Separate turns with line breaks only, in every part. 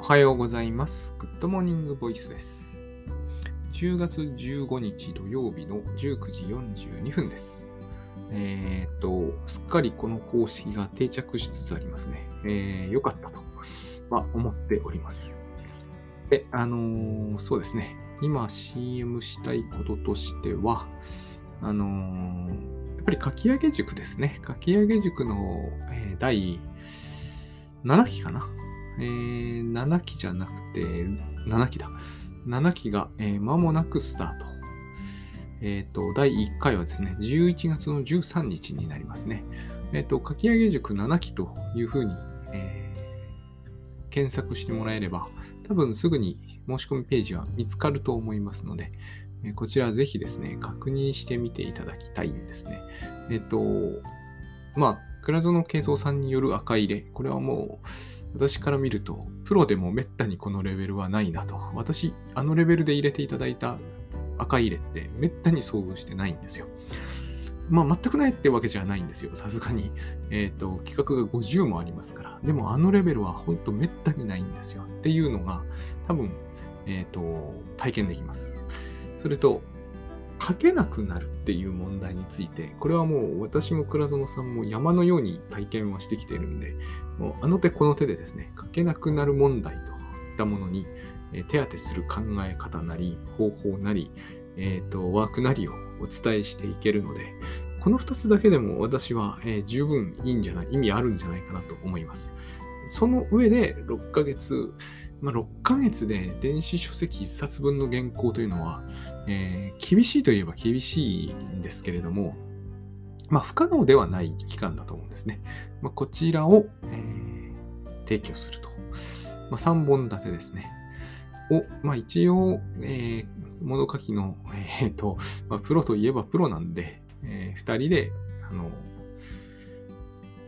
おはようございます。 Good Morning Voice です。10月15日土曜日の19時42分です。えーっと、すっかりこの方式が定着しつつありますね。えー、よかったと、ま、思っております。で、あのーそうですね。今 CM したいこととしては、あのーやっぱりかき上げ塾ですね。かき上げ塾の、えー第7期かな。えー7期じゃなくて、7期だ。7期が、えー間もなくスタート。えっ、と、第1回はですね、11月の13日になりますね。えっ、と、かき上げ塾7期というふうに、えー検索してもらえれば、多分すぐに申し込みページは見つかると思いますので、えこちらぜひですね、確認してみていただきたいんですね。えっ、と、まあ、倉園慶三さんによる赤入れ、これはもう、私から見ると、プロでもめったにこのレベルはないなと。私、あのレベルで入れていただいた赤入れってめったに遭遇してないんですよ。まあ、全くないってわけじゃないんですよ。さすがに。えっ、と、企画が50もありますから。でも、あのレベルは本当めったにないんですよ。っていうのが、多分、えっ、と、体験できます。それと、書けなくなるっていう問題について、これはもう私も倉園さんも山のように体験はしてきているんで、もうあの手この手でですね、書けなくなる問題といったものに、手当てする考え方なり、方法なり、えーと、ワークなりをお伝えしていけるので、この2つだけでも私は、え十分いいんじゃない、意味あるんじゃないかなと思います。その上で6ヶ月、まあ、6ヶ月で電子書籍1冊分の原稿というのは、えー厳しいといえば厳しいんですけれども、まあ、不可能ではない期間だと思うんですね。まあ、こちらを、えー提供すると。まあ、3本立てですね。を、まあ、一応、えー物書きの、えーと、まあ、プロといえばプロなんで、え2人で、あの、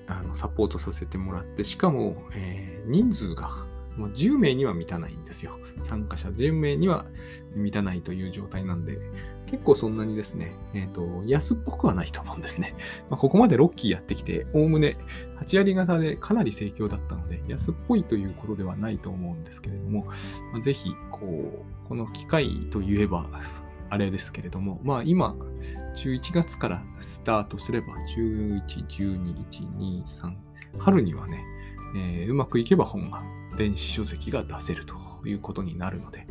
あのサポートさせてもらって、しかも、えー人数がもう10名には満たないんですよ。参加者10名には満たないという状態なんで、結構そんなにですね、えっ、と、安っぽくはないと思うんですね。まあ、ここまで6期やってきて、おおむね8割型でかなり盛況だったので、安っぽいということではないと思うんですけれども、まあ、ぜひ、こう、この機会といえば、あれですけれども、まあ今、11月からスタートすれば、11、12、1、2、3、春にはね、えーうまくいけば本が、電子書籍が出せるということになるので、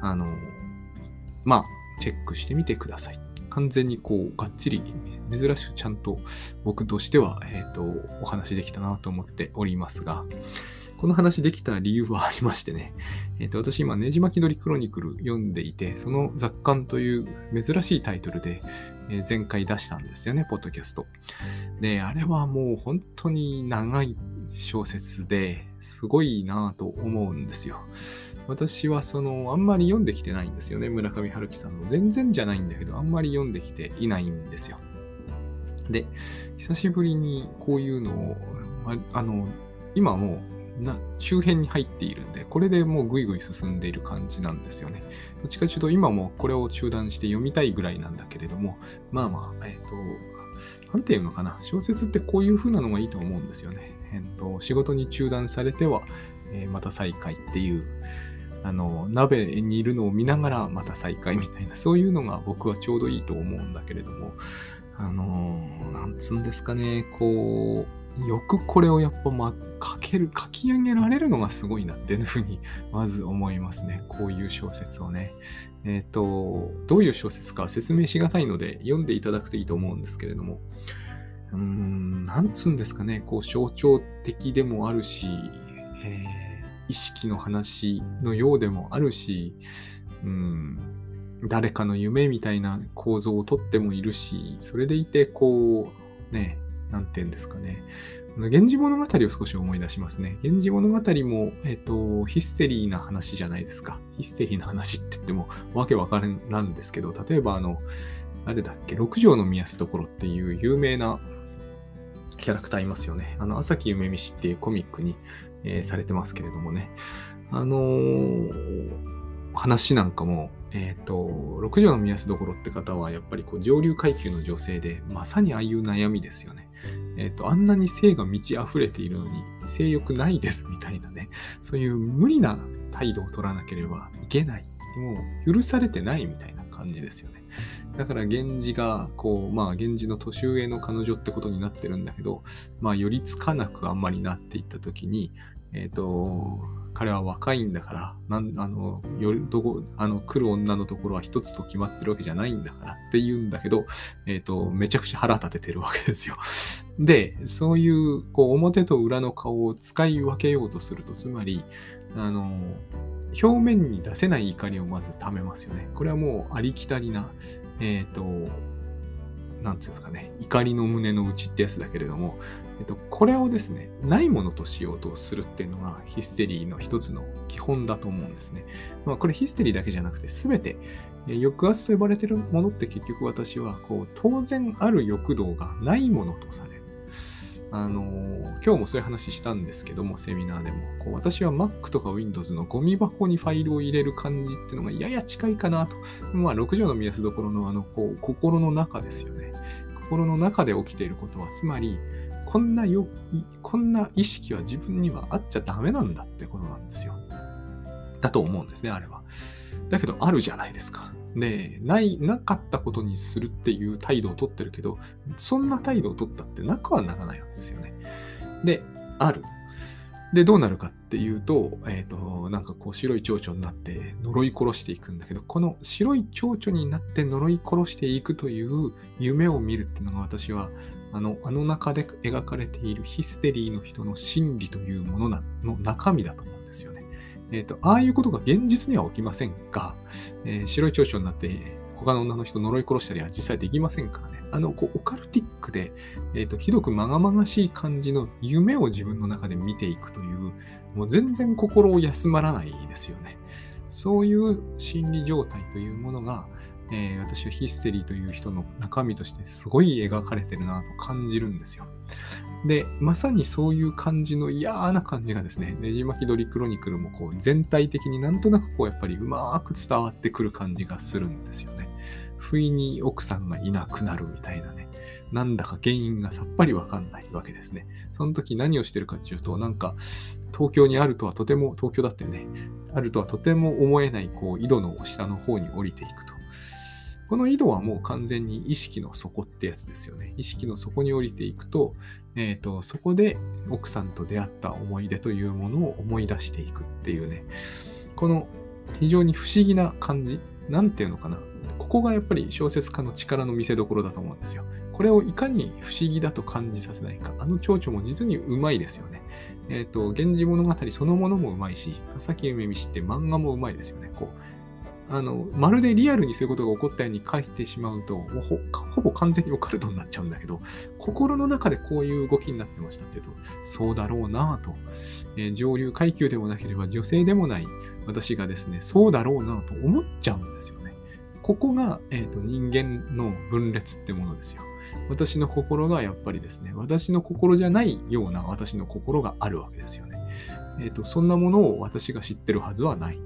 あの、まあ、チェックしてみてください。完全にこう、がっちり、珍しくちゃんと僕としては、えっ、と、お話できたなと思っておりますが、この話できた理由はありましてね、えっ、と、私今、ねじ巻き鳥クロニクル読んでいて、その雑感という珍しいタイトルで、えー前回出したんですよね、ポッドキャスト。で、あれはもう本当に長い小説ですごいなぁと思うんですよ。私はその、あんまり読んできてないんですよね、村上春樹さんの。全然じゃないんだけど、あんまり読んできていないんですよ。で、久しぶりにこういうのを、まあの、今もうな周辺に入っているんで、これでもうぐいぐい進んでいる感じなんですよね。どっちかというと今もこれを中断して読みたいぐらいなんだけれども、まあまあ、えっ、と、なんていうのかな、小説ってこういう風なのがいいと思うんですよね。えっ、と、仕事に中断されては、えーまた再開っていう、あの、鍋にいるのを見ながらまた再開みたいな、そういうのが僕はちょうどいいと思うんだけれども、あのーなんつうんですかね、こう、よくこれをやっぱ、まあ、書ける、書き上げられるのがすごいなっていうふうに、まず思いますね。こういう小説をね。えっ、と、どういう小説か説明しがたいので、読んでいただくといいと思うんですけれども、うーん、なんつうんですかね、こう、象徴的でもあるし、えー意識の話のようでもあるし、うん、誰かの夢みたいな構造をとってもいるし、それでいて、こう、ね、なんて言うんですかね。源氏物語を少し思い出しますね。源氏物語も、えっ、と、ヒステリーな話じゃないですか。ヒステリーな話って言ってもわけわからんですけど、例えばあの、あれだっけ、六条の宮すところっていう有名なキャラクターいますよね。あの、朝木夢見氏っていうコミックに、えーされてますけれどもね。あのー話なんかも、えっ、と、六条の宮安どころって方は、やっぱりこう上流階級の女性で、まさにああいう悩みですよね。えっ、と、あんなに性が満ち溢れているのに、性欲ないですみたいなね、そういう無理な態度を取らなければいけない。もう許されてないみたいな感じですよね。だから源氏が、こう、まあ源氏の年上の彼女ってことになってるんだけど、まあ寄りつかなくあんまりなっていった時に、えっ、と、彼は若いんだから、なんあのよどこあの来る女のところは一つと決まってるわけじゃないんだからって言うんだけど、えっ、ー、と、めちゃくちゃ腹立ててるわけですよ。で、そういうこう表と裏の顔を使い分けようとすると、つまり、あの、表面に出せない怒りをまず溜めますよね。これはもうありきたりな、えっ、ー、と、なんつうんですかね、怒りの胸の内ってやつだけれども、えっと、これをですね、ないものとしようとするっていうのがヒステリーの一つの基本だと思うんですね。まあ、これヒステリーだけじゃなくて、全て、抑圧と呼ばれているものって結局私は、こう、当然ある欲動がないものとされる。あの今日もそういう話したんですけども、セミナーでも。こう私は Mac とか Windows のゴミ箱にファイルを入れる感じっていうのがやや近いかなと。まあ、6畳の目安どころのあの、こう、心の中ですよね。心の中で起きていることは、つまり、こんなよ、こんな意識は自分にはあっちゃダメなんだってことなんですよ。だと思うんですね、あれは。だけど、あるじゃないですか。で、ない、なかったことにするっていう態度をとってるけど、そんな態度をとったってなくはならないわけですよね。で、ある。で、どうなるかっていうと、えっ、ー、と、なんかこう白い蝶々になって呪い殺していくんだけど、この白い蝶々になって呪い殺していくという夢を見るっていうのが私はあの、あの中で描かれているヒステリーの人の心理というものなの中身だと。え、ー、と、ああいうことが現実には起きませんが、えー、白い蝶々になって他の女の人呪い殺したりは実際できませんからね。あの、こう、オカルティックで、え、ー、と、ひどくまがまがしい感じの夢を自分の中で見ていくという、もう全然心を休まらないですよね。そういう心理状態というものが、えー、私はヒステリーという人の中身としてすごい描かれてるなと感じるんですよ。で、まさにそういう感じの嫌な感じがですね、ねじ巻き鳥クロニクルもこう全体的になんとなくこうやっぱりうまく伝わってくる感じがするんですよね。不意に奥さんがいなくなるみたいなね。なんだか原因がさっぱりわかんないわけですね。その時何をしてるかっていうと、なんか東京にあるとはとても、東京だってね、あるとはとても思えないこう井戸の下の方に降りていくと。この井戸はもう完全に意識の底ってやつですよね。意識の底に降りていくと、え、ー、と、そこで奥さんと出会った思い出というものを思い出していくっていうね、この非常に不思議な感じ、なんていうのかな。ここがやっぱり小説家の力の見せ所だと思うんですよ。これをいかに不思議だと感じさせないか。あの蝶々も実にうまいですよね。えっ、ー、と、源氏物語そのものもうまいし、佐々木梅見知って漫画もうまいですよね。こう、あの、まるでリアルにそういうことが起こったように書いてしまうと、ほほぼ完全にオカルトになっちゃうんだけど、心の中でこういう動きになってましたって言うと、そうだろうなと、えー、上流階級でもなければ女性でもない私がですね、そうだろうなと思っちゃうんですよね。ここが、えーと、人間の分裂ってものですよ。私の心がやっぱりですね、私の心じゃないような私の心があるわけですよね。え、ー、と、そんなものを私が知ってるはずはない。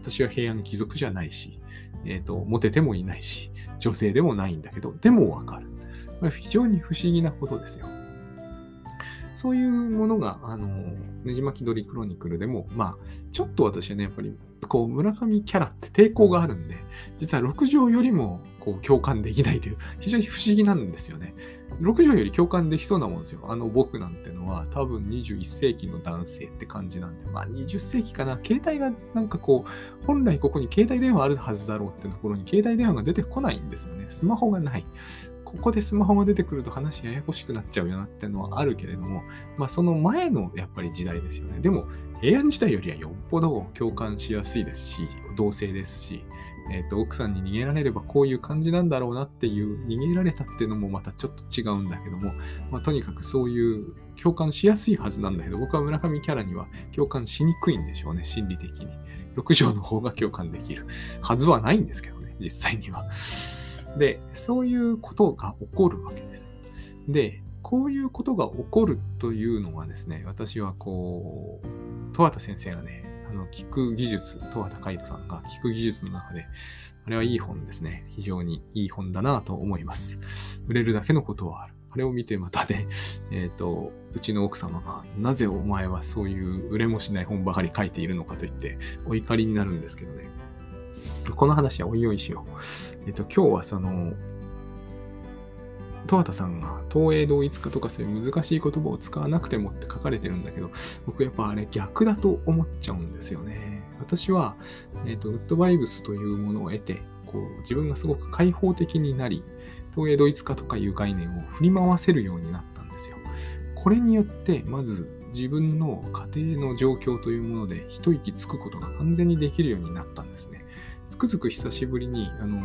私は平安貴族じゃないし、えっ、ー、と、モテてもいないし、女性でもないんだけど、でもわかる。これ非常に不思議なことですよ。そういうものが、あの、ねじ巻き鳥クロニクルでも、まあ、ちょっと私はね、やっぱり、こう、村上キャラって抵抗があるんで、実は6畳よりも、こう、共感できないという、非常に不思議なんですよね。6条より共感できそうなもんですよ。あの僕なんてのは多分21世紀の男性って感じなんで、まあ20世紀かな。携帯がなんかこう、本来ここに携帯電話あるはずだろうってところに携帯電話が出てこないんですよね。スマホがない。ここでスマホが出てくると話ややこしくなっちゃうよなってのはあるけれども、まあその前のやっぱり時代ですよね。でも平安時代よりはよっぽど共感しやすいですし、同性ですし、えーと、奥さんに逃げられればこういう感じなんだろうなっていう逃げられたっていうのもまたちょっと違うんだけども、まあ、とにかくそういう共感しやすいはずなんだけど僕は村上キャラには共感しにくいんでしょうね心理的に。6条の方が共感できるはずはないんですけどね実際には。でそういうことが起こるわけです。でこういうことが起こるというのはですね私はこう十和田先生がねの、聞く技術、十和田海人さんが聞く技術の中で、あれはいい本ですね。非常にいい本だなと思います。売れるだけのことはある。あれを見てまたね、えっ、ー、と、うちの奥様が、なぜお前はそういう売れもしない本ばかり書いているのかと言って、お怒りになるんですけどね。この話はおいおいしよう。えっ、ー、と、今日はその、十和田さんが東映同一化とかそういう難しい言葉を使わなくてもって書かれてるんだけど、僕やっぱあれ逆だと思っちゃうんですよね。私は、えっ、ー、と、ウッドバイブスというものを得て、こう、自分がすごく開放的になり、東映ドイツ化とかいう概念を振り回せるようになったんですよ。これによって、まず自分の家庭の状況というもので一息つくことが完全にできるようになったんですね。つくづく久しぶりに、あの、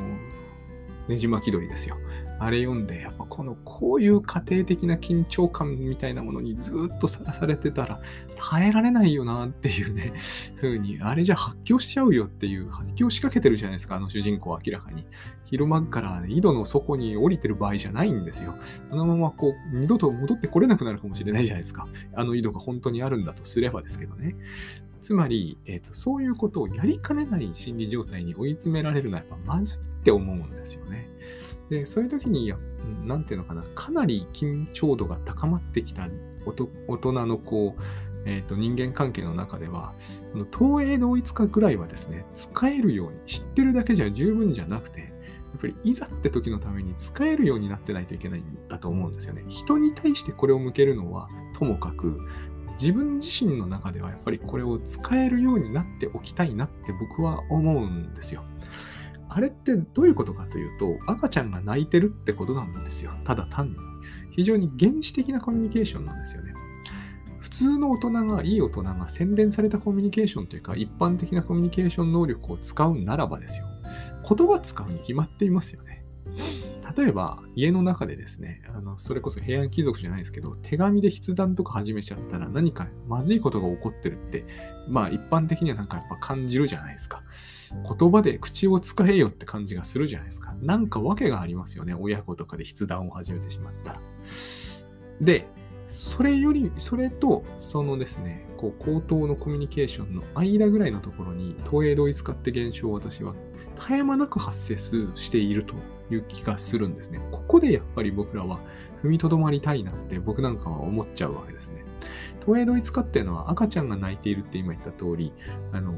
ねじ巻き鳥ですよ。あれ読んで、やっぱこの、こういう家庭的な緊張感みたいなものにずっとさらされてたら、耐えられないよなっていうね、風に、あれじゃ発狂しちゃうよっていう、発狂しかけてるじゃないですか、あの主人公は明らかに。昼間から、井戸の底に降りてる場合じゃないんですよ。あのままこう、二度と戻ってこれなくなるかもしれないじゃないですか。あの井戸が本当にあるんだとすればですけどね。つまり、えーと、そういうことをやりかねない心理状態に追い詰められるのはやっぱまずいって思うんですよね。で、そういう時に、なんていうのかな、かなり緊張度が高まってきた大人のこう、えーと、人間関係の中では、東映同一化ぐらいはですね、使えるように、知ってるだけじゃ十分じゃなくて、やっぱりいざって時のために使えるようになってないといけないんだと思うんですよね。人に対してこれを向けるのはともかく、自分自身の中ではやっぱりこれを使えるようになっておきたいなって僕は思うんですよ。あれってどういうことかというと、赤ちゃんが泣いてるってことなんですよ。ただ単に。非常に原始的なコミュニケーションなんですよね。普通の大人が、いい大人が洗練されたコミュニケーションというか、一般的なコミュニケーション能力を使うならばですよ。言葉使うに決まっていますよね。例えば、家の中でですね、あのそれこそ平安貴族じゃないですけど、手紙で筆談とか始めちゃったら何かまずいことが起こってるって、まあ一般的にはなんかやっぱ感じるじゃないですか。言葉で口を使えよって感じがするじゃないですか。なんか訳がありますよね。親子とかで筆談を始めてしまったら。で、それより、それと、そのですね、こう、口頭のコミュニケーションの間ぐらいのところに、東映同一化って現象を私は絶え間なく発生しているという気がするんですね。ここでやっぱり僕らは踏みとどまりたいなって僕なんかは思っちゃうわけですね。東映同一化っていうのは赤ちゃんが泣いているって今言った通り、あの、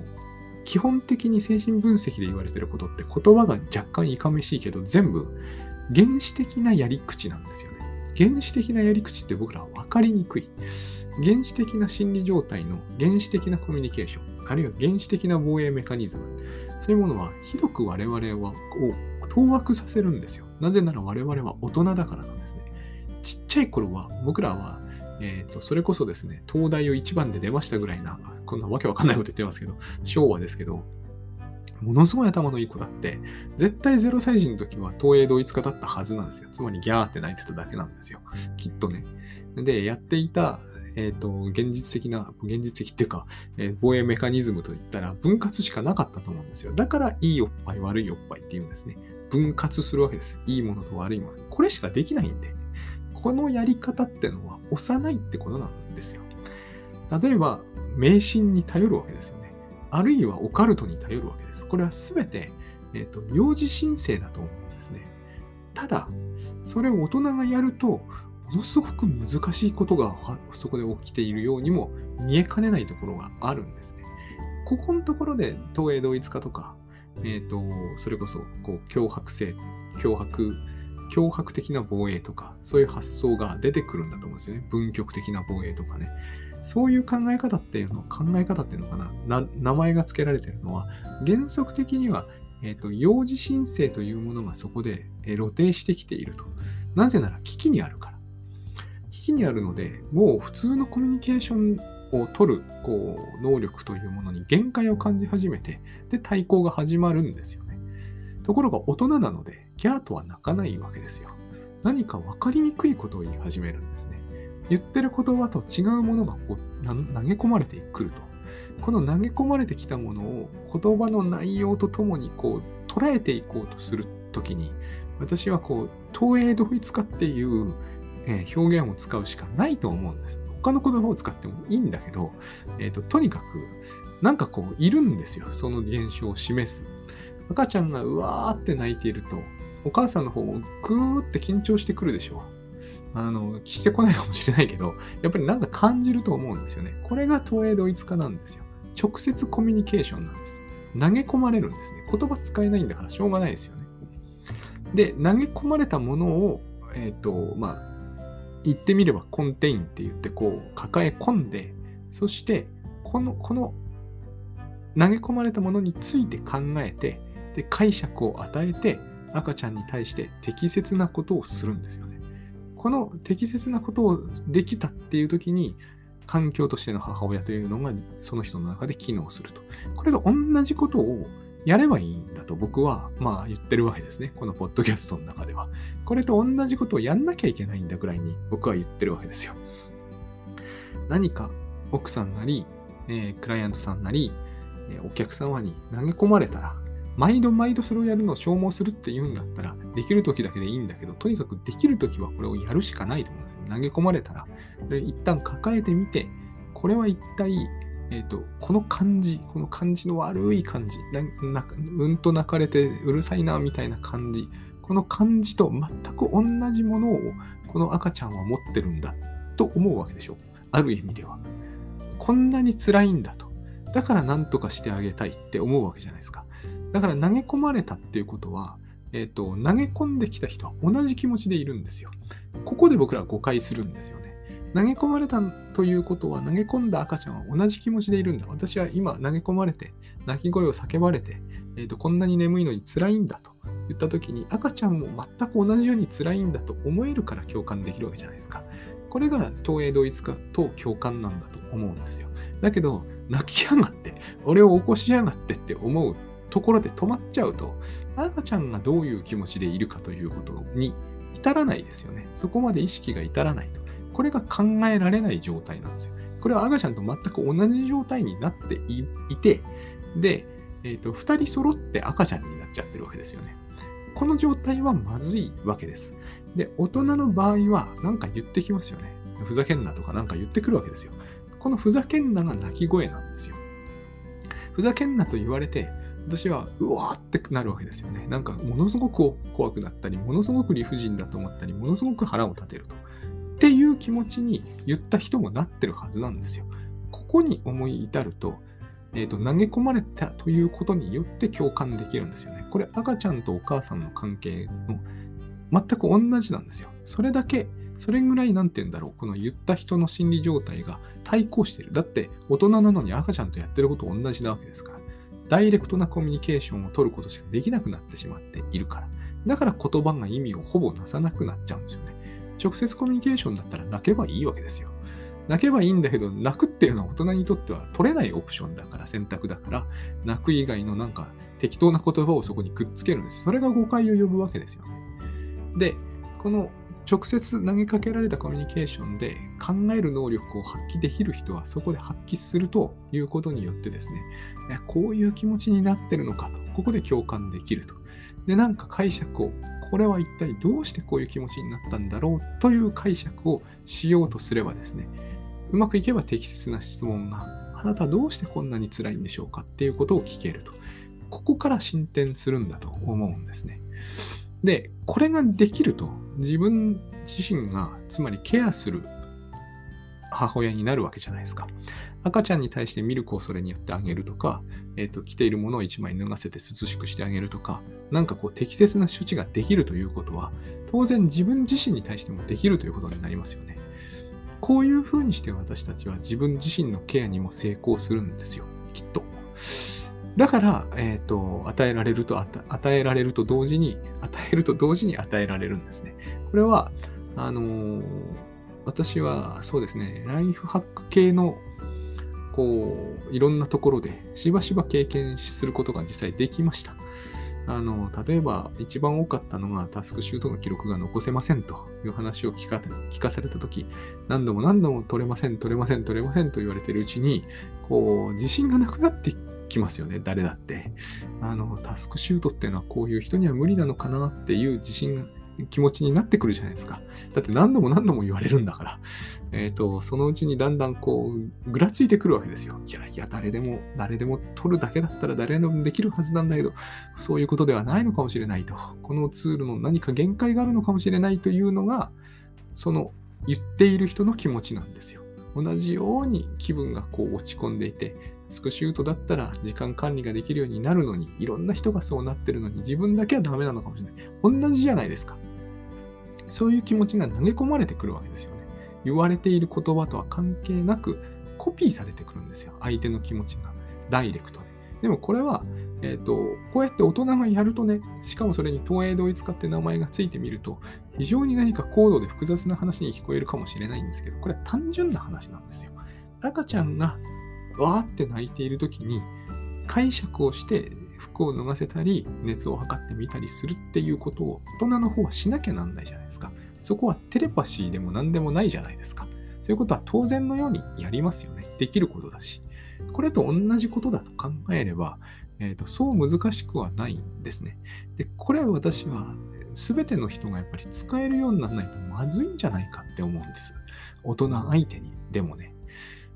基本的に精神分析で言われてることって言葉が若干いかめしいけど全部原始的なやり口なんですよね。原始的なやり口って僕らは分かりにくい。原始的な心理状態の原始的なコミュニケーション、あるいは原始的な防衛メカニズム、そういうものはひどく我々はを当惑させるんですよ。なぜなら我々は大人だからなんですね。ちっちゃい頃は僕らはえーと、それこそですね、東大を一番で出ましたぐらいな、こんなわけわかんないこと言ってますけど、昭和ですけど、ものすごい頭のいい子だって、絶対0歳児の時は東映同一化だったはずなんですよ。つまりギャーって泣いてただけなんですよ。きっとね。で、やっていた、えっ、ー、と、現実的な、現実的っていうか、えー、防衛メカニズムといったら分割しかなかったと思うんですよ。だから、いいおっぱい、悪いおっぱいっていうんですね。分割するわけです。いいものと悪いもの。これしかできないんで。このやり方ってのは幼いってことなんですよ。例えば、迷信に頼るわけですよね。あるいはオカルトに頼るわけです。これはすべて、えーと、幼児申請だと思うんですね。ただ、それを大人がやると、ものすごく難しいことがそこで起きているようにも見えかねないところがあるんですね。ここのところで東映同一化とか、えーと、それこそこう脅迫性、脅迫脅迫的な防衛とか、そういう発想が出てくるんだと思うんですよね。文局的な防衛とかね。そういう考え方っていうの、考え方っていうのかな、名前が付けられてるのは、原則的には、え、ー、と、幼児申請というものがそこで、え露呈してきていると。なぜなら危機にあるから。危機にあるので、もう普通のコミュニケーションを取るこう能力というものに限界を感じ始めて、で、対抗が始まるんですよね。ところが大人なので、ギャーとは泣かないわけですよ。何か分かりにくいことを言い始めるんですね。言ってる言葉と違うものがこう投げ込まれてくると。この投げ込まれてきたものを言葉の内容とともにこう捉えていこうとするときに、私はこう、東映同一化っていう、表現を使うしかないと思うんです。他の言葉を使ってもいいんだけど、え、ー、と、とにかく、なんかこう、いるんですよ。その現象を示す。赤ちゃんがうわーって泣いていると、お母さんの方もぐーって緊張してくるでしょう。あの、してこないかもしれないけど、やっぱりなんか感じると思うんですよね。これが投影同一化なんですよ。直接コミュニケーションなんです。投げ込まれるんですね。言葉使えないんだからしょうがないですよね。で、投げ込まれたものを、えっ、ー、と、まあ、言ってみればコンテインって言ってこう抱え込んで、そしてこの、この投げ込まれたものについて考えて、で解釈を与えて赤ちゃんに対して適切なことをするんですよね。この適切なことをできたっていう時に環境としての母親というのがその人の中で機能すると。これが同じことをやればいいんだと僕はまあ言ってるわけですね。このポッドキャストの中では。これと同じことをやんなきゃいけないんだぐらいに僕は言ってるわけですよ。何か奥さんなり、えー、クライアントさんなり、えー、お客様に投げ込まれたら毎度毎度それをやるのを消耗するって言うんだったら、できる時だけでいいんだけど、とにかくできる時はこれをやるしかないと思うんですよ。投げ込まれたら、で一旦抱えてみて、これは一体、えーと、この感じ、この感じの悪い感じうんと泣かれてうるさいなみたいな感じ、この感じと全く同じものをこの赤ちゃんは持ってるんだと思うわけでしょ。ある意味では。こんなに辛いんだと。だから何とかしてあげたいって思うわけじゃないですか。だから投げ込まれたっていうことは、えっ、ー、と、投げ込んできた人は同じ気持ちでいるんですよ。ここで僕らは誤解するんですよね。投げ込まれたということは、投げ込んだ赤ちゃんは同じ気持ちでいるんだ。私は今投げ込まれて、泣き声を叫ばれて、えーと、こんなに眠いのに辛いんだと言った時に、赤ちゃんも全く同じように辛いんだと思えるから共感できるわけじゃないですか。これが東映同一化と共感なんだと思うんですよ。だけど、泣きやがって、俺を起こしやがってって思うところで止まっちゃうと、赤ちゃんがどういう気持ちでいるかということに至らないですよね。そこまで意識が至らないと。これが考えられない状態なんですよ。これは赤ちゃんと全く同じ状態になっていて、で、えーと、2人揃って赤ちゃんになっちゃってるわけですよね。この状態はまずいわけです。で、大人の場合は何か言ってきますよね。ふざけんなとか何か言ってくるわけですよ。このふざけんなが泣き声なんですよ。ふざけんなと言われて、私はうわーってなるわけですよね。なんかものすごく怖くなったり、ものすごく理不尽だと思ったり、ものすごく腹を立てると。っていう気持ちに言った人もなってるはずなんですよ。ここに思い至ると、えーと、投げ込まれたということによって共感できるんですよね。これ赤ちゃんとお母さんの関係の全く同じなんですよ。それだけ、それぐらいなんて言うんだろう、この言った人の心理状態が対抗してる。だって大人なのに赤ちゃんとやってること同じなわけですから。ダイレクトなコミュニケーションを取ることしかできなくなってしまっているから。だから言葉が意味をほぼなさなくなっちゃうんですよね。直接コミュニケーションだったら泣けばいいわけですよ。泣けばいいんだけど、泣くっていうのは大人にとっては取れないオプションだから、選択だから、泣く以外のなんか適当な言葉をそこにくっつけるんです。それが誤解を呼ぶわけですよね。で、この直接投げかけられたコミュニケーションで考える能力を発揮できる人はそこで発揮するということによってですね、こういう気持ちになってるのかと、ここで共感できると。で、なんか解釈を、これは一体どうしてこういう気持ちになったんだろうという解釈をしようとすればですね、うまくいけば適切な質問が、あなたどうしてこんなに辛いんでしょうかっていうことを聞けると。ここから進展するんだと思うんですね。で、これができると、自分自身が、つまりケアする母親になるわけじゃないですか。赤ちゃんに対してミルクをそれによってあげるとか、え、ー、と、着ているものを1枚脱がせて涼しくしてあげるとか、なんかこう適切な処置ができるということは、当然自分自身に対してもできるということになりますよね。こういうふうにして私たちは自分自身のケアにも成功するんですよ。きっと。だから、えっ、ー、と、与えられると、与えられると同時に、与えると同時に与えられるんですね。これは、あのー、私はそうですね、ライフハック系の、こう、いろんなところでしばしば経験することが実際できました。あの、例えば一番多かったのがタスクシュートの記録が残せませんという話を聞か聞かされたとき、何度も何度も取れません、取れません、取れませんと言われているうちに、こう、自信がなくなってきますよね、誰だって。あの、タスクシュートっていうのはこういう人には無理なのかなっていう自信気持ちになってくるじゃないですか。だって何度も何度も言われるんだから。えっ、ー、と、そのうちにだんだんこう、ぐらついてくるわけですよ。いやいや、誰でも、誰でも取るだけだったら誰でもできるはずなんだけど、そういうことではないのかもしれないと。このツールの何か限界があるのかもしれないというのが、その言っている人の気持ちなんですよ。同じように気分がこう落ち込んでいて、スクシュートだったら時間管理ができるようになるのに、いろんな人がそうなってるのに、自分だけはダメなのかもしれない。同じじゃないですか。そういう気持ちが投げ込まれてくるわけですよね。言われている言葉とは関係なく、コピーされてくるんですよ。相手の気持ちが。ダイレクトで。でもこれは、えっ、ー、と、こうやって大人がやるとね、しかもそれに東映同一化って名前がついてみると、非常に何か高度で複雑な話に聞こえるかもしれないんですけど、これは単純な話なんですよ。赤ちゃんがわーって泣いている時に解釈をして服を脱がせたり熱を測ってみたりするっていうことを大人の方はしなきゃなんないじゃないですか。そこはテレパシーでも何でもないじゃないですか。そういうことは当然のようにやりますよね。できることだし。これと同じことだと考えれば、えーと、そう難しくはないんですね。で、これは私は全ての人がやっぱり使えるようにならないとまずいんじゃないかって思うんです。大人相手にでもね。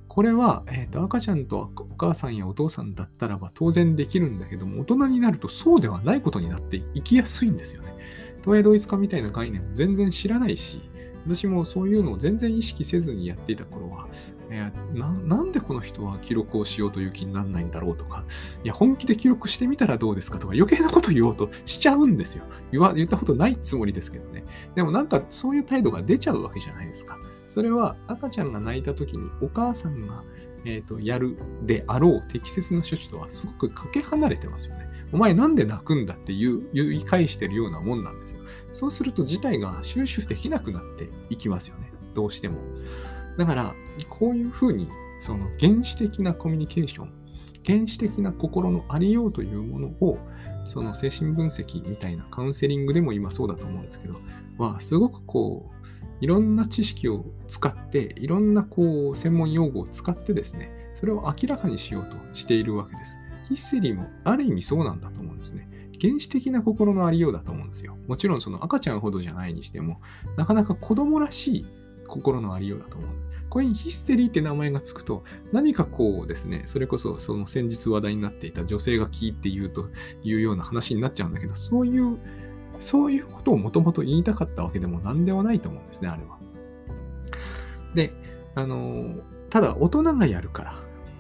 これは、えーと、赤ちゃんとお母さんやお父さんだったらば当然できるんだけども、大人になるとそうではないことになっていきやすいんですよね。東映同一化みたいな概念を全然知らないし、私もそういうのを全然意識せずにやっていた頃は、えななんでこの人は記録をしようという気にならないんだろうとか、いや、本気で記録してみたらどうですかとか、余計なこと言おうとしちゃうんですよ。言わ言ったことないつもりですけどね。でもなんかそういう態度が出ちゃうわけじゃないですか。それは赤ちゃんが泣いた時にお母さんが、えーと、やるであろう適切な処置とはすごくかけ離れてますよね。お前なんで泣くんだって言う言い返してるようなもんなんですよ。そうすると事態が収集できなくなっていきますよね。どうしても。だから、こういうふうに、その原始的なコミュニケーション、原始的な心のありようというものを、その精神分析みたいなカウンセリングでも今そうだと思うんですけど、はすごくこう、いろんな知識を使って、いろんなこう専門用語を使ってですね、それを明らかにしようとしているわけです。ヒステリーもある意味そうなんだと思うんですね。原始的な心のありようだと思うんですよ。もちろんその赤ちゃんほどじゃないにしても、なかなか子供らしい心のありようだと思う。これにヒステリーって名前がつくと、何かこうですね、それこそその先日話題になっていた女性がキーって言うというような話になっちゃうんだけど、そういうそういうことをもともと言いたかったわけでも何でもないと思うんですね、あれは。で、あの、ただ大人がやるから、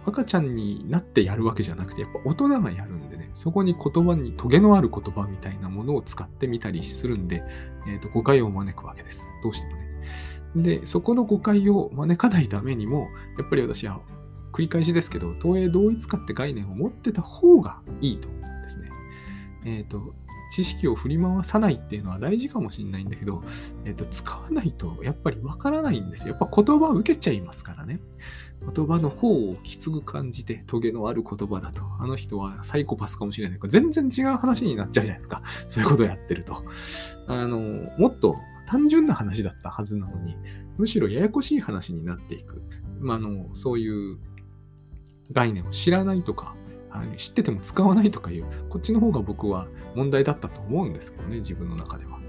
赤ちゃんになってやるわけじゃなくて、やっぱ大人がやるんでね、そこに言葉にトゲのある言葉みたいなものを使ってみたりするんで、えーと、誤解を招くわけです。どうしてもね。で、そこの誤解を招かないためにも、やっぱり私は繰り返しですけど、東映同一化って概念を持ってた方がいいと思うんですね。えっ、ー、と、知識を振り回さないっていうのは大事かもしれないんだけど、えっと、使わないとやっぱりわからないんですよ。やっぱ言葉を受けちゃいますからね。言葉の方をきつく感じて、トゲのある言葉だと、あの人はサイコパスかもしれない。全然違う話になっちゃうじゃないですか。そういうことをやってると。あの、もっと単純な話だったはずなのに、むしろややこしい話になっていく。まあ、あの、そういう概念を知らないとか、あの知ってても使わないとかいう、こっちの方が僕は問題だったと思うんですけどね、自分の中では。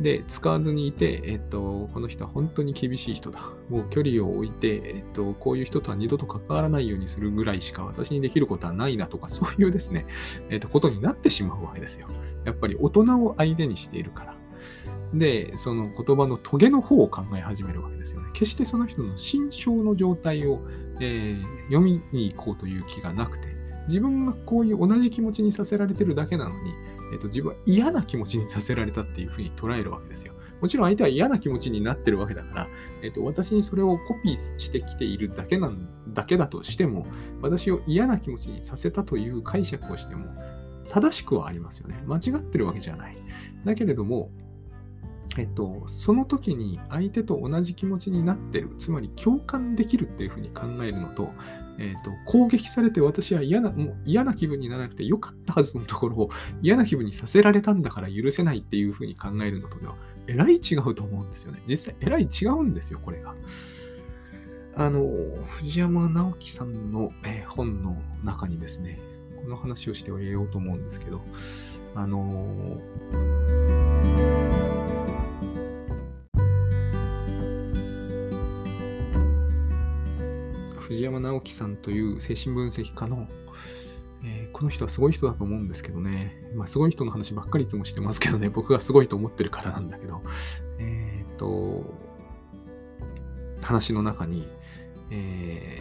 で、使わずにいて、えっと、この人は本当に厳しい人だ。もう距離を置いて、えっと、こういう人とは二度と関わらないようにするぐらいしか私にできることはないなとか、そういうですね、えっと、ことになってしまうわけですよ。やっぱり大人を相手にしているから。で、その言葉のトゲの方を考え始めるわけですよね。決してその人の心象の状態を、えー、読みに行こうという気がなくて、自分がこういう同じ気持ちにさせられてるだけなのに、えーと、自分は嫌な気持ちにさせられたっていうふうに捉えるわけですよ。もちろん相手は嫌な気持ちになってるわけだから、えーと、私にそれをコピーしてきているだけなんだけだとしても、私を嫌な気持ちにさせたという解釈をしても、正しくはありますよね。間違ってるわけじゃない。だけれども、えっと、その時に相手と同じ気持ちになってる、つまり共感できるっていうふうに考えるのと、えーと、攻撃されて私は嫌なもう嫌な気分にならなくてよかったはずのところを嫌な気分にさせられたんだから許せないっていうふうに考えるのとではえらい違うと思うんですよね。実際えらい違うんですよ、これが。あの、藤山直樹さんの、え、本の中にですね、この話をして終えようと思うんですけど、あのー藤山直樹さんという精神分析家の、えー、この人はすごい人だと思うんですけどね、まあ、すごい人の話ばっかりいつもしてますけどね、僕がすごいと思ってるからなんだけど、えっ、と、話の中に、え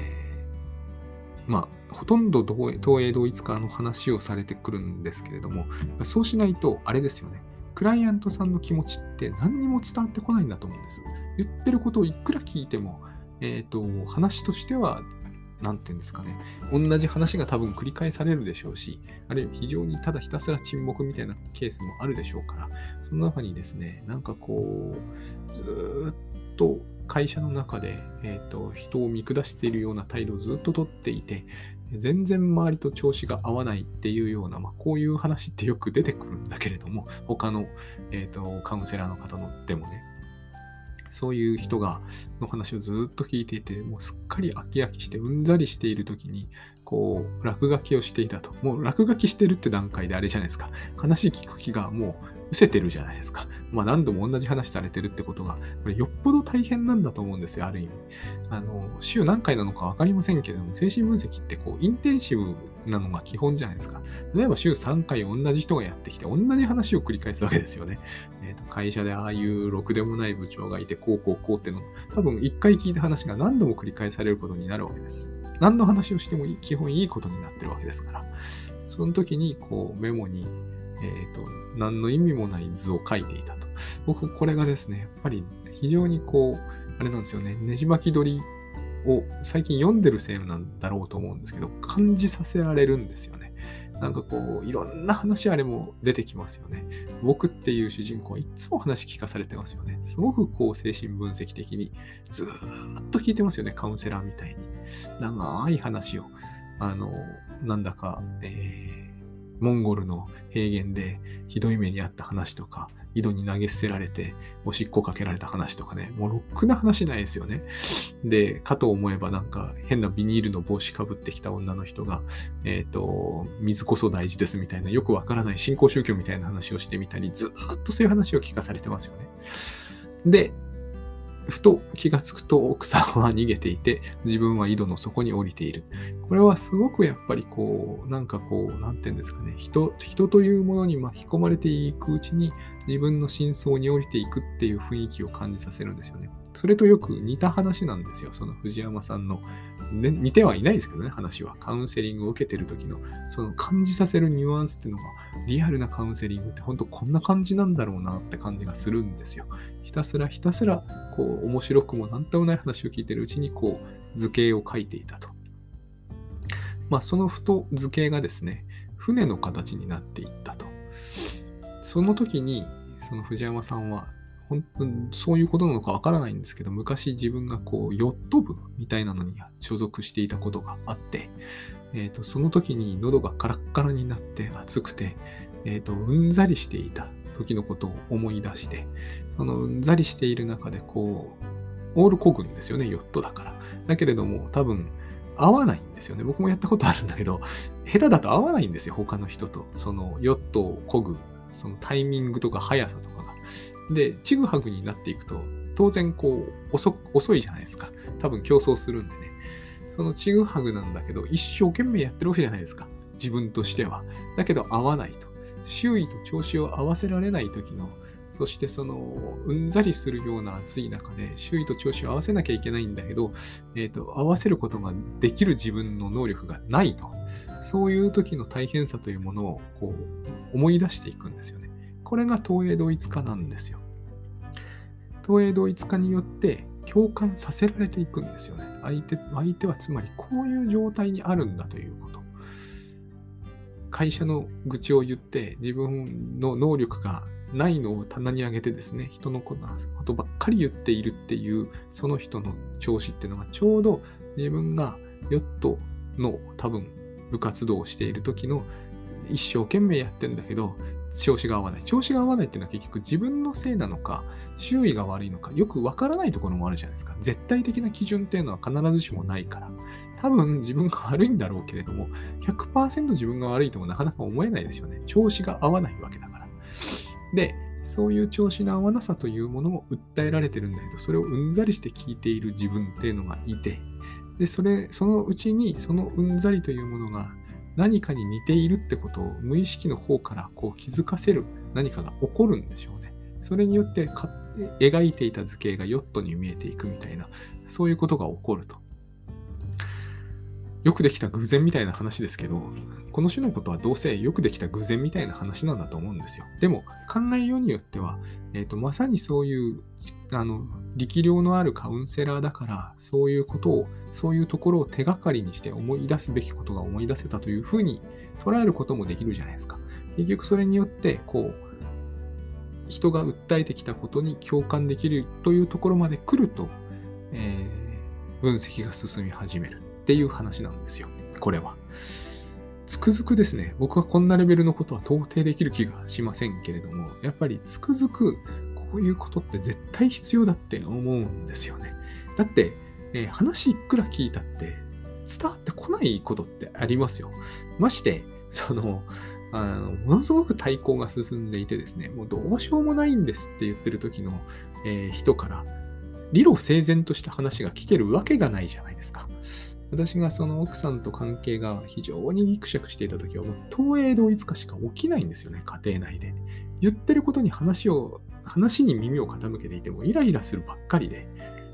ー、まあ、ほとんど東映同一化の話をされてくるんですけれども、そうしないと、あれですよね。クライアントさんの気持ちって何にも伝わってこないんだと思うんです。言ってることをいくら聞いても、えっ、ー、と、話としては、何て言うんですかね、同じ話が多分繰り返されるでしょうし、あるいは非常にただひたすら沈黙みたいなケースもあるでしょうから、その中にですね、なんかこう、ずっと会社の中で、えーと、人を見下しているような態度をずっととっていて、全然周りと調子が合わないっていうような、まあ、こういう話ってよく出てくるんだけれども、他の、えーと、カウンセラーの方のでもね、そういう人が、の話をずっと聞いていて、もうすっかり飽き飽きしてうんざりしている時に、こう、落書きをしていたと。もう落書きしてるって段階であれじゃないですか。話聞く気がもう失せてるじゃないですか。まあ何度も同じ話されてるってことが、これよっぽど大変なんだと思うんですよ、ある意味。あの、週何回なのか分かりませんけれども、精神分析ってこう、インテンシブなのが基本じゃないですか。例えば週3回同じ人がやってきて、同じ話を繰り返すわけですよね。えーと、会社でああいうろくでもない部長がいて、こうこうこうっての、多分1回聞いた話が何度も繰り返されることになるわけです。何の話をしても基本いいことになってるわけですから。その時にこうメモにえっ、ー、と、何の意味もない図を描いていたと。僕、これがですね、やっぱり非常にこう、あれなんですよね、ねじ巻き取りを最近読んでるせいなんだろうと思うんですけど、感じさせられるんですよね。なんかこう、いろんな話あれも出てきますよね。僕っていう主人公はいつも話聞かされてますよね。すごくこう、精神分析的にずーっと聞いてますよね。カウンセラーみたいに。長い話を。あの、なんだか、えーモンゴルの平原でひどい目にあった話とか、井戸に投げ捨てられておしっこかけられた話とかね、もうろくな話ないですよね。で、かと思えばなんか変なビニールの帽子かぶってきた女の人が、えっ、ー、と、水こそ大事ですみたいなよくわからない新興宗教みたいな話をしてみたり、ずっとそういう話を聞かされてますよね。で、ふと気がつくと奥さんは逃げていて、自分は井戸の底に降りている。これはすごくやっぱりこう、なんかこう、なんていうんですかね、人、人というものに巻き込まれていくうちに自分の真相に降りていくっていう雰囲気を感じさせるんですよね。それとよく似た話なんですよ。その藤山さんの、ね、似てはいないですけどね、話は。カウンセリングを受けてる時の、その感じさせるニュアンスっていうのが、リアルなカウンセリングって本当こんな感じなんだろうなって感じがするんですよ。ひたすらひたすら、こう、面白くもなんともない話を聞いてるうちに、こう、図形を書いていたと。まあ、そのふと図形がですね、船の形になっていったと。その時に、その藤山さんは本当にそういうことなのかわからないんですけど、昔自分がこう、ヨット部みたいなのに所属していたことがあって、えーと、その時に喉がカラッカラになって暑くて、えーと、うんざりしていた時のことを思い出して、そのうんざりしている中でこう、オールこぐんですよね、ヨットだから。だけれども、多分、合わないんですよね。僕もやったことあるんだけど、下手だと合わないんですよ、他の人と。そのヨットをこぐ、そのタイミングとか速さとかがで、ちぐはぐになっていくと、当然こう遅、遅いじゃないですか。多分競争するんでね。そのちぐはぐなんだけど、一生懸命やってるわけじゃないですか。自分としては。だけど合わないと。周囲と調子を合わせられない時の、そしてその、うんざりするような暑い中で、周囲と調子を合わせなきゃいけないんだけど、えっ、ー、と、合わせることができる自分の能力がないと。そういう時の大変さというものをこう思い出していくんですよね。これが東映同一化なんですよ。東映同一化によって共感させられていくんですよね。相手相手はつまりこういう状態にあるんだということ。会社の愚痴を言って自分の能力がないのを棚に上げてですね、人のことばっかり言っているっていうその人の調子っていうのがちょうど自分がヨットの多分部活動をしている時の一生懸命やってんだけど調子が合わない。調子が合わないっていうのは結局自分のせいなのか、周囲が悪いのか、よくわからないところもあるじゃないですか。絶対的な基準っていうのは必ずしもないから。多分自分が悪いんだろうけれども、100%自分が悪いともなかなか思えないですよね。調子が合わないわけだから。で、そういう調子の合わなさというものを訴えられてるんだけど、それをうんざりして聞いている自分っていうのがいて、で、それ、そのうちにそのうんざりというものが何かに似ているってことを無意識の方からこう気づかせる何かが起こるんでしょうね。それによって描いていた図形がヨットに見えていくみたいな、そういうことが起こると。よくできた偶然みたいな話ですけど、この種のことはどうせよくできた偶然みたいな話なんだと思うんですよ。でも、考えようによっては、えーと、まさにそういうあの力量のあるカウンセラーだから、そういうことを、そういうところを手がかりにして思い出すべきことが思い出せたというふうに捉えることもできるじゃないですか。結局それによって、こう、人が訴えてきたことに共感できるというところまで来ると、えー、分析が進み始める。っていう話なんですよ。これは。つくづくですね、僕はこんなレベルのことは到底できる気がしませんけれども、やっぱりつくづくこういうことって絶対必要だって思うんですよね。だって、えー、話いくら聞いたって伝わってこないことってありますよ。まして、その、あのものすごく対抗が進んでいてですね、もうどうしようもないんですって言ってる時の、えー、人から、理路整然とした話が聞けるわけがないじゃないですか。私がその奥さんと関係が非常にギクシャクしていた時は、もう東映同一化しか起きないんですよね、家庭内で。言ってることに話を、話に耳を傾けていてもイライラするばっかりで。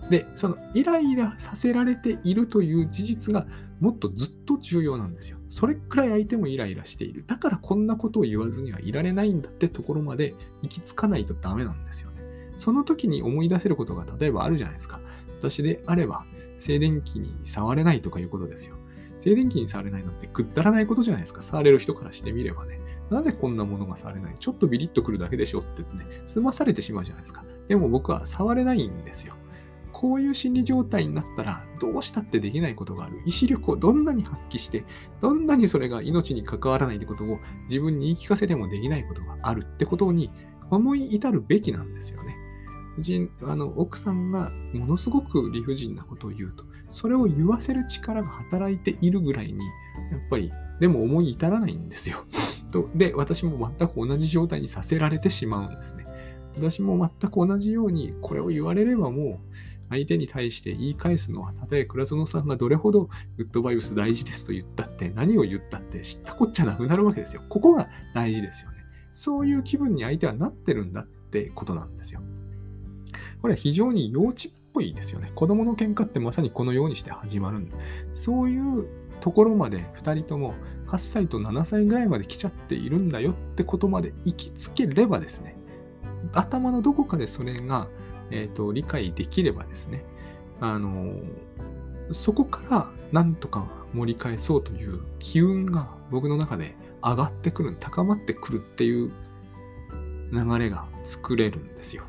で、そのイライラさせられているという事実がもっとずっと重要なんですよ。それくらい相手もイライラしている。だからこんなことを言わずにはいられないんだってところまで行き着かないとダメなんですよね。その時に思い出せることが例えばあるじゃないですか。私であれば、静電気に触れないとかいうことですよ。静電気に触れないなんてくだらないことじゃないですか。触れる人からしてみればね。なぜこんなものが触れない？ちょっとビリッとくるだけでしょってね、済まされてしまうじゃないですか。でも僕は触れないんですよ。こういう心理状態になったら、どうしたってできないことがある。意志力をどんなに発揮して、どんなにそれが命に関わらないってことを自分に言い聞かせてもできないことがあるってことに思い至るべきなんですよね。人あの奥さんがものすごく理不尽なことを言うと、それを言わせる力が働いているぐらいに、やっぱり、でも思い至らないんですよ。とで、私も全く同じ状態にさせられてしまうんですね。私も全く同じように、これを言われればもう、相手に対して言い返すのは、たとえ倉園さんがどれほどグッドバイブス大事ですと言ったって、何を言ったって知ったこっちゃなくなるわけですよ。ここが大事ですよね。そういう気分に相手はなってるんだってことなんですよ。これは非常に幼稚っぽいですよね。子供の喧嘩ってまさにこのようにして始まるんで、そういうところまで2人とも8歳と7歳ぐらいまで来ちゃっているんだよってことまで行きつければですね、頭のどこかでそれが、えーと、理解できればですね、あのそこからなんとか盛り返そうという機運が僕の中で上がってくる、高まってくるっていう流れが作れるんですよ。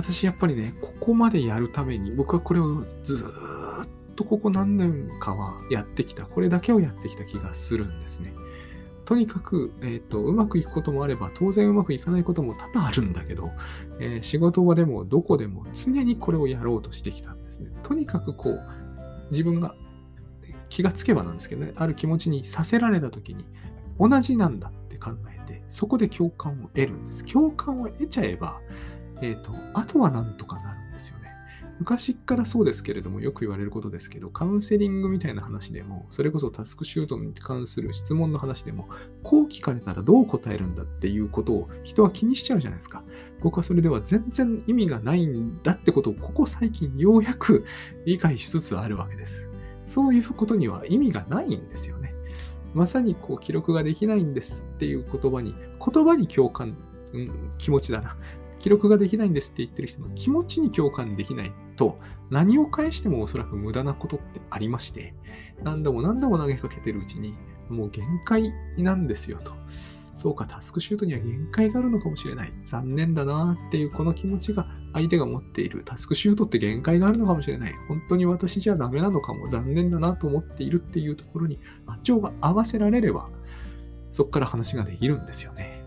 私やっぱりね、ここまでやるために、僕はこれをずっとここ何年かはやってきた、これだけをやってきた気がするんですね。とにかく、えーと、うまくいくこともあれば、当然うまくいかないことも多々あるんだけど、えー、仕事場でもどこでも常にこれをやろうとしてきたんですね。とにかくこう、自分が気がつけばなんですけどね、ある気持ちにさせられた時に、同じなんだって考えて、そこで共感を得るんです。共感を得ちゃえば、えっ、ー、と、あとはなんとかなるんですよね。昔からそうですけれども、よく言われることですけど、カウンセリングみたいな話でも、それこそタスクシュートに関する質問の話でも、こう聞かれたらどう答えるんだっていうことを人は気にしちゃうじゃないですか。僕はそれでは全然意味がないんだってことを、ここ最近ようやく 理解しつつあるわけです。そういうことには意味がないんですよね。まさにこう記録ができないんですっていう言葉に、言葉に共感、うん、気持ちだな。記録ができないんですって言ってる人の気持ちに共感できないと、何を返してもおそらく無駄なことってありまして、何度も何度も投げかけてるうちに、もう限界なんですよと。そうか、タスクシュートには限界があるのかもしれない。残念だなっていうこの気持ちが相手が持っている。タスクシュートって限界があるのかもしれない。本当に私じゃダメなのかも。残念だなと思っているっていうところに波長が合わせられれば、そこから話ができるんですよね。